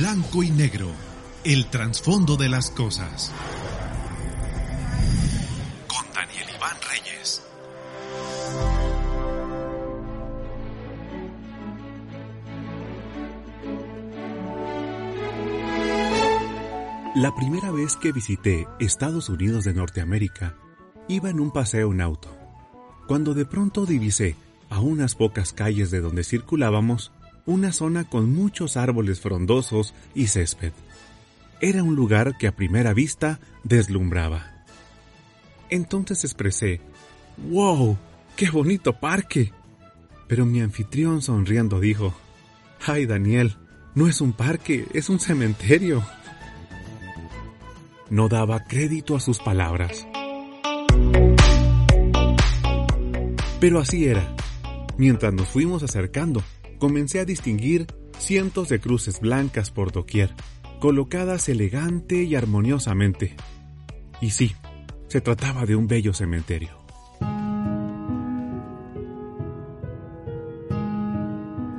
Blanco y negro, el trasfondo de las cosas. Con Daniel Iván Reyes. La primera vez que visité Estados Unidos de Norteamérica, iba en un paseo en auto, cuando de pronto divisé, a unas pocas calles de donde circulábamos, una zona con muchos árboles frondosos y césped. Era un lugar que a primera vista deslumbraba. Entonces expresé, ¡Wow! ¡Qué bonito parque! Pero mi anfitrión sonriendo dijo, ¡Ay, Daniel! No es un parque, es un cementerio. No daba crédito a sus palabras. Pero así era. Mientras nos fuimos acercando, comencé a distinguir cientos de cruces blancas por doquier, colocadas elegante y armoniosamente. Y sí, se trataba de un bello cementerio.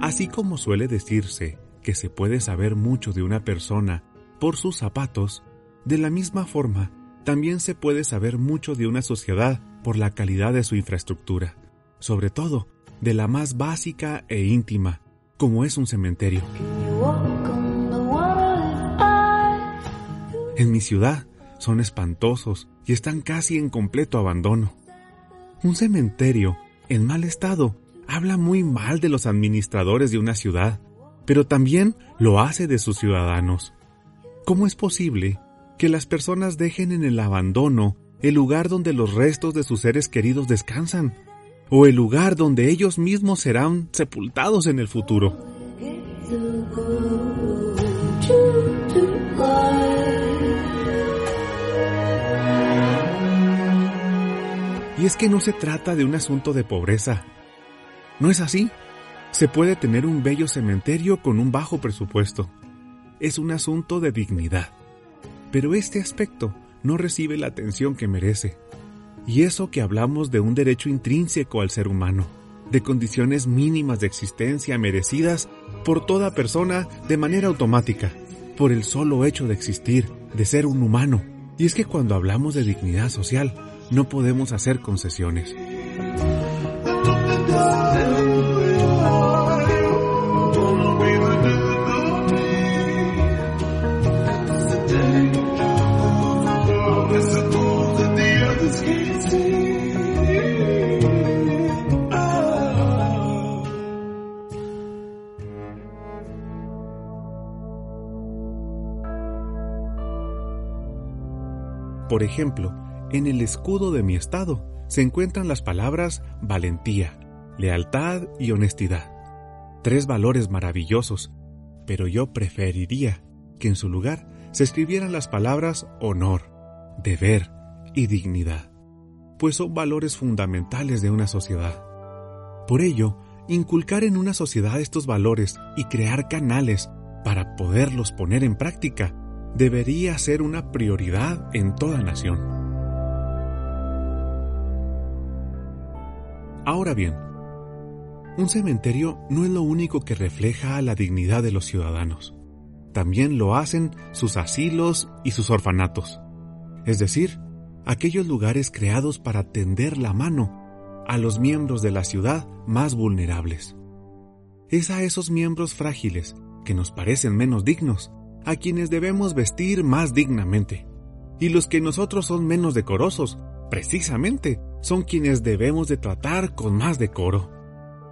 Así como suele decirse que se puede saber mucho de una persona por sus zapatos, de la misma forma, también se puede saber mucho de una sociedad por la calidad de su infraestructura, sobre todo de la más básica e íntima, como es un cementerio. En mi ciudad son espantosos y están casi en completo abandono. Un cementerio en mal estado habla muy mal de los administradores de una ciudad, pero también lo hace de sus ciudadanos. ¿Cómo es posible que las personas dejen en el abandono el lugar donde los restos de sus seres queridos descansan? O el lugar donde ellos mismos serán sepultados en el futuro. Y es que no se trata de un asunto de pobreza. ¿No es así? Se puede tener un bello cementerio con un bajo presupuesto. Es un asunto de dignidad. Pero este aspecto no recibe la atención que merece. Y eso que hablamos de un derecho intrínseco al ser humano, de condiciones mínimas de existencia merecidas por toda persona de manera automática, por el solo hecho de existir, de ser un humano. Y es que cuando hablamos de dignidad social, no podemos hacer concesiones. Por ejemplo, en el escudo de mi estado se encuentran las palabras valentía, lealtad y honestidad. Tres valores maravillosos, pero yo preferiría que en su lugar se escribieran las palabras honor, deber y dignidad, pues son valores fundamentales de una sociedad. Por ello, inculcar en una sociedad estos valores y crear canales para poderlos poner en práctica debería ser una prioridad en toda nación. Ahora bien, un cementerio no es lo único que refleja la dignidad de los ciudadanos. También lo hacen sus asilos y sus orfanatos, es decir, aquellos lugares creados para tender la mano a los miembros de la ciudad más vulnerables. Es a esos miembros frágiles que nos parecen menos dignos a quienes debemos vestir más dignamente. Y los que nosotros son menos decorosos, precisamente, son quienes debemos de tratar con más decoro.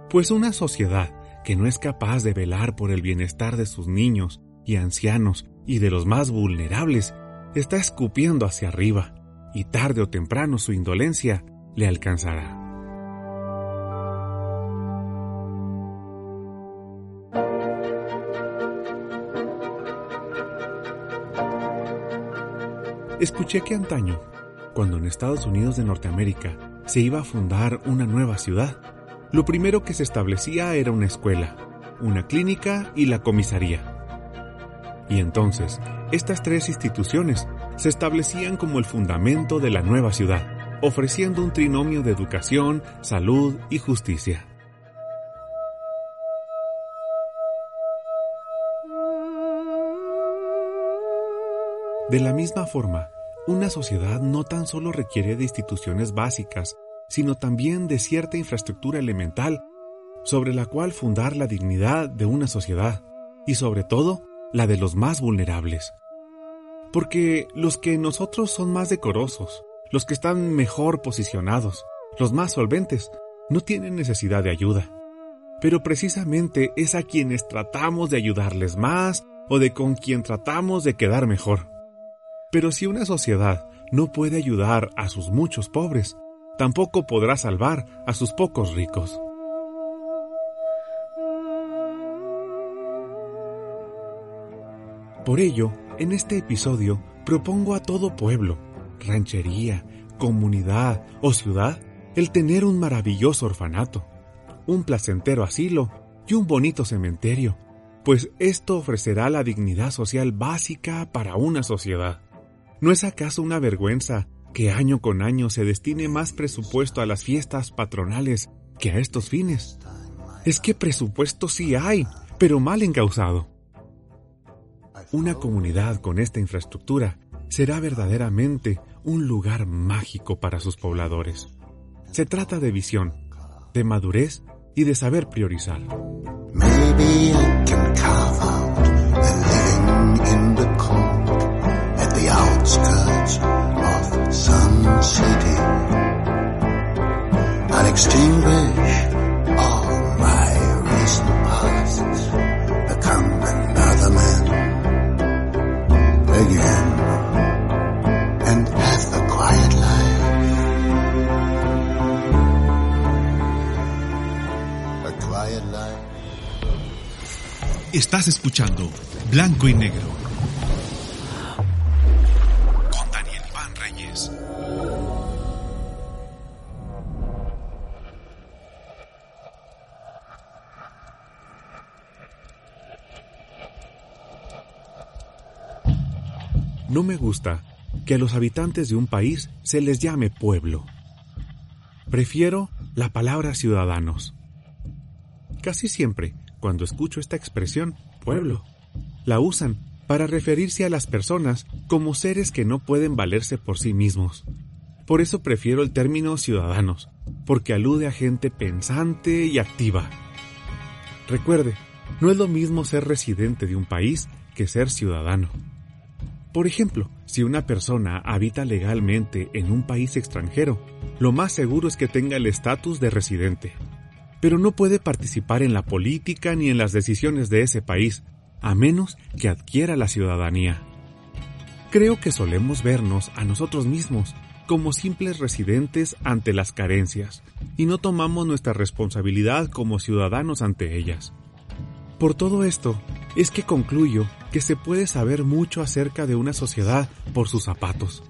Pues una sociedad que no es capaz de velar por el bienestar de sus niños y ancianos y de los más vulnerables, está escupiendo hacia arriba, y tarde o temprano su indolencia le alcanzará. Escuché que antaño, cuando en Estados Unidos de Norteamérica se iba a fundar una nueva ciudad, lo primero que se establecía era una escuela, una clínica y la comisaría. Y entonces, estas tres instituciones se establecían como el fundamento de la nueva ciudad, ofreciendo un trinomio de educación, salud y justicia. De la misma forma, una sociedad no tan solo requiere de instituciones básicas, sino también de cierta infraestructura elemental sobre la cual fundar la dignidad de una sociedad y sobre todo la de los más vulnerables. Porque los que nosotros son más decorosos, los que están mejor posicionados, los más solventes, no tienen necesidad de ayuda. Pero precisamente es a quienes tratamos de ayudarles más o de con quien tratamos de quedar mejor. Pero si una sociedad no puede ayudar a sus muchos pobres, tampoco podrá salvar a sus pocos ricos. Por ello, en este episodio propongo a todo pueblo, ranchería, comunidad o ciudad el tener un maravilloso orfanato, un placentero asilo y un bonito cementerio, pues esto ofrecerá la dignidad social básica para una sociedad. ¿No es acaso una vergüenza que año con año se destine más presupuesto a las fiestas patronales que a estos fines? Es que presupuesto sí hay, pero mal encausado. Una comunidad con esta infraestructura será verdaderamente un lugar mágico para sus pobladores. Se trata de visión, de madurez y de saber priorizar. Maybe I can out in the outskirts of some city. I'll extinguish all my recent past, become another man. Estás escuchando Blanco y Negro que a los habitantes de un país se les llame pueblo. Prefiero la palabra ciudadanos. Casi siempre cuando escucho esta expresión, pueblo. La usan para referirse a las personas como seres que no pueden valerse por sí mismos. Por eso prefiero el término ciudadanos, porque alude a gente pensante y activa. Recuerde, no es lo mismo ser residente de un país que ser ciudadano. Por ejemplo, si una persona habita legalmente en un país extranjero, lo más seguro es que tenga el estatus de residente pero no puede participar en la política ni en las decisiones de ese país, a menos que adquiera la ciudadanía. Creo que solemos vernos a nosotros mismos como simples residentes ante las carencias, y no tomamos nuestra responsabilidad como ciudadanos ante ellas. Por todo esto, es que concluyo que se puede saber mucho acerca de una sociedad por sus zapatos.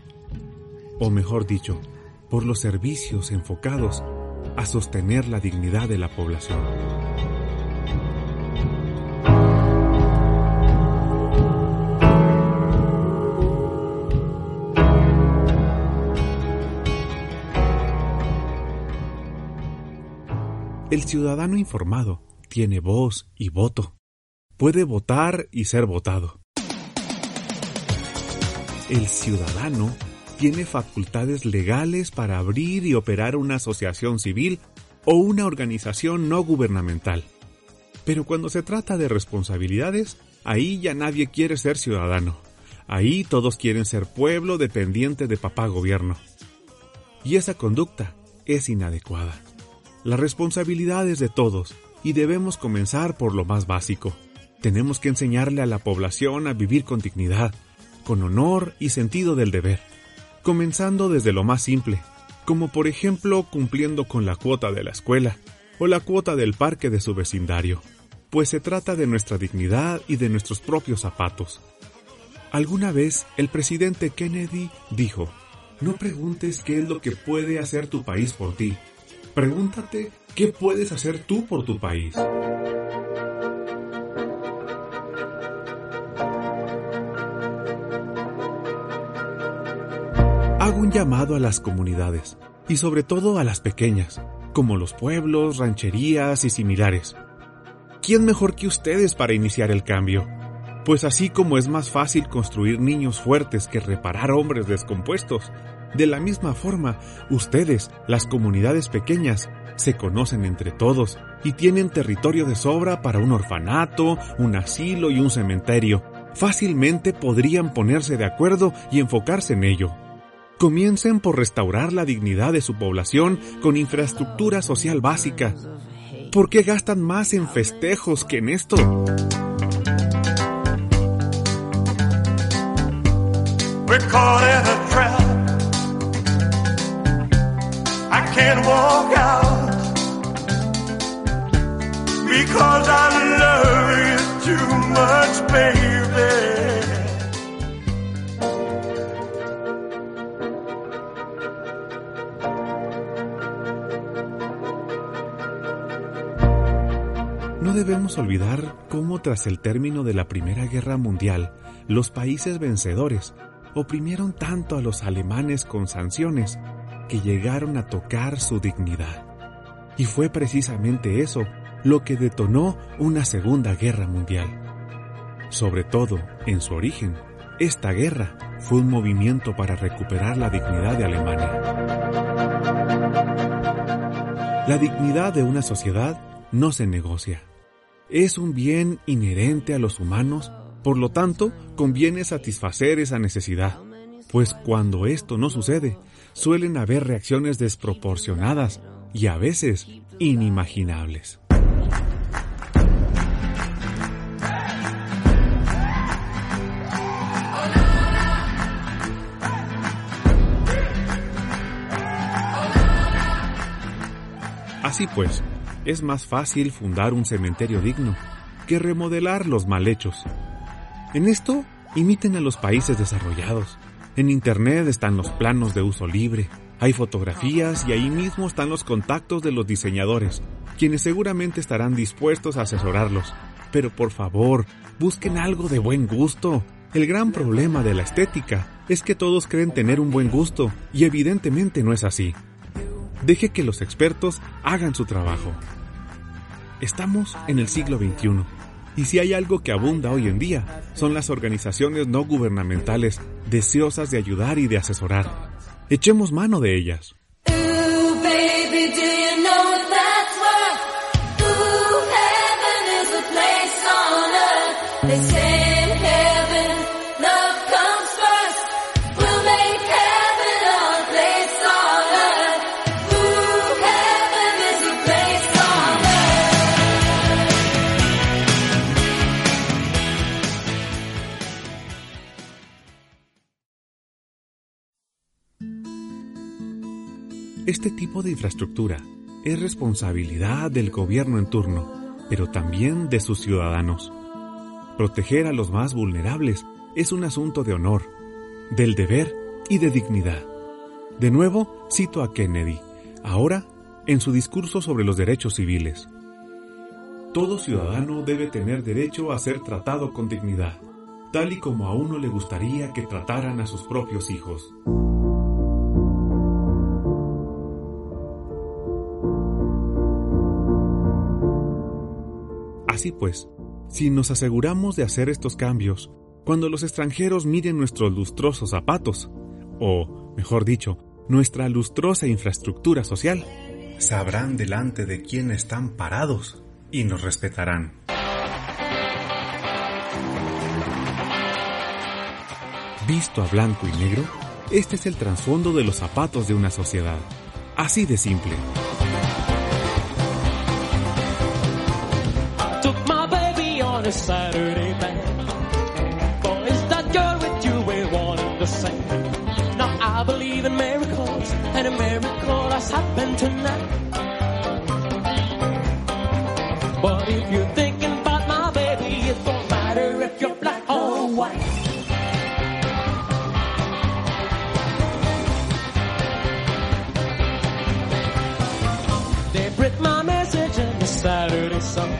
O mejor dicho, por los servicios enfocados a sostener la dignidad de la población. El ciudadano informado tiene voz y voto. Puede votar y ser votado. El ciudadano tiene facultades legales para abrir y operar una asociación civil o una organización no gubernamental. Pero cuando se trata de responsabilidades, ahí ya nadie quiere ser ciudadano. Ahí todos quieren ser pueblo dependiente de papá gobierno. Y esa conducta es inadecuada. La responsabilidad es de todos y debemos comenzar por lo más básico. Tenemos que enseñarle a la población a vivir con dignidad, con honor y sentido del deber comenzando desde lo más simple, como por ejemplo cumpliendo con la cuota de la escuela o la cuota del parque de su vecindario, pues se trata de nuestra dignidad y de nuestros propios zapatos. Alguna vez el presidente Kennedy dijo, no preguntes qué es lo que puede hacer tu país por ti, pregúntate qué puedes hacer tú por tu país. Un llamado a las comunidades, y sobre todo a las pequeñas, como los pueblos, rancherías y similares. ¿Quién mejor que ustedes para iniciar el cambio? Pues así como es más fácil construir niños fuertes que reparar hombres descompuestos, de la misma forma, ustedes, las comunidades pequeñas, se conocen entre todos y tienen territorio de sobra para un orfanato, un asilo y un cementerio. Fácilmente podrían ponerse de acuerdo y enfocarse en ello. Comiencen por restaurar la dignidad de su población con infraestructura social básica. ¿Por qué gastan más en festejos que en esto? Because I love too much. No debemos olvidar cómo tras el término de la Primera Guerra Mundial, los países vencedores oprimieron tanto a los alemanes con sanciones que llegaron a tocar su dignidad. Y fue precisamente eso lo que detonó una Segunda Guerra Mundial. Sobre todo, en su origen, esta guerra fue un movimiento para recuperar la dignidad de Alemania. La dignidad de una sociedad no se negocia es un bien inherente a los humanos, por lo tanto, conviene satisfacer esa necesidad, pues cuando esto no sucede, suelen haber reacciones desproporcionadas y a veces inimaginables. Así pues, es más fácil fundar un cementerio digno que remodelar los mal hechos. En esto, imiten a los países desarrollados. En Internet están los planos de uso libre, hay fotografías y ahí mismo están los contactos de los diseñadores, quienes seguramente estarán dispuestos a asesorarlos. Pero por favor, busquen algo de buen gusto. El gran problema de la estética es que todos creen tener un buen gusto y evidentemente no es así. Deje que los expertos hagan su trabajo. Estamos en el siglo XXI y si hay algo que abunda hoy en día son las organizaciones no gubernamentales deseosas de ayudar y de asesorar. Echemos mano de ellas. De infraestructura es responsabilidad del gobierno en turno, pero también de sus ciudadanos. Proteger a los más vulnerables es un asunto de honor, del deber y de dignidad. De nuevo, cito a Kennedy, ahora en su discurso sobre los derechos civiles. Todo ciudadano debe tener derecho a ser tratado con dignidad, tal y como a uno le gustaría que trataran a sus propios hijos. Así pues, si nos aseguramos de hacer estos cambios, cuando los extranjeros miren nuestros lustrosos zapatos, o, mejor dicho, nuestra lustrosa infraestructura social, sabrán delante de quién están parados y nos respetarán. Visto a blanco y negro, este es el trasfondo de los zapatos de una sociedad. Así de simple. A Saturday night. Boy, is that girl with you we wanted to sing. Now I believe in miracles, and a miracle has happened tonight. But if you're thinking about my baby, it don't matter if you're black or white. They read my message in the Saturday Sun.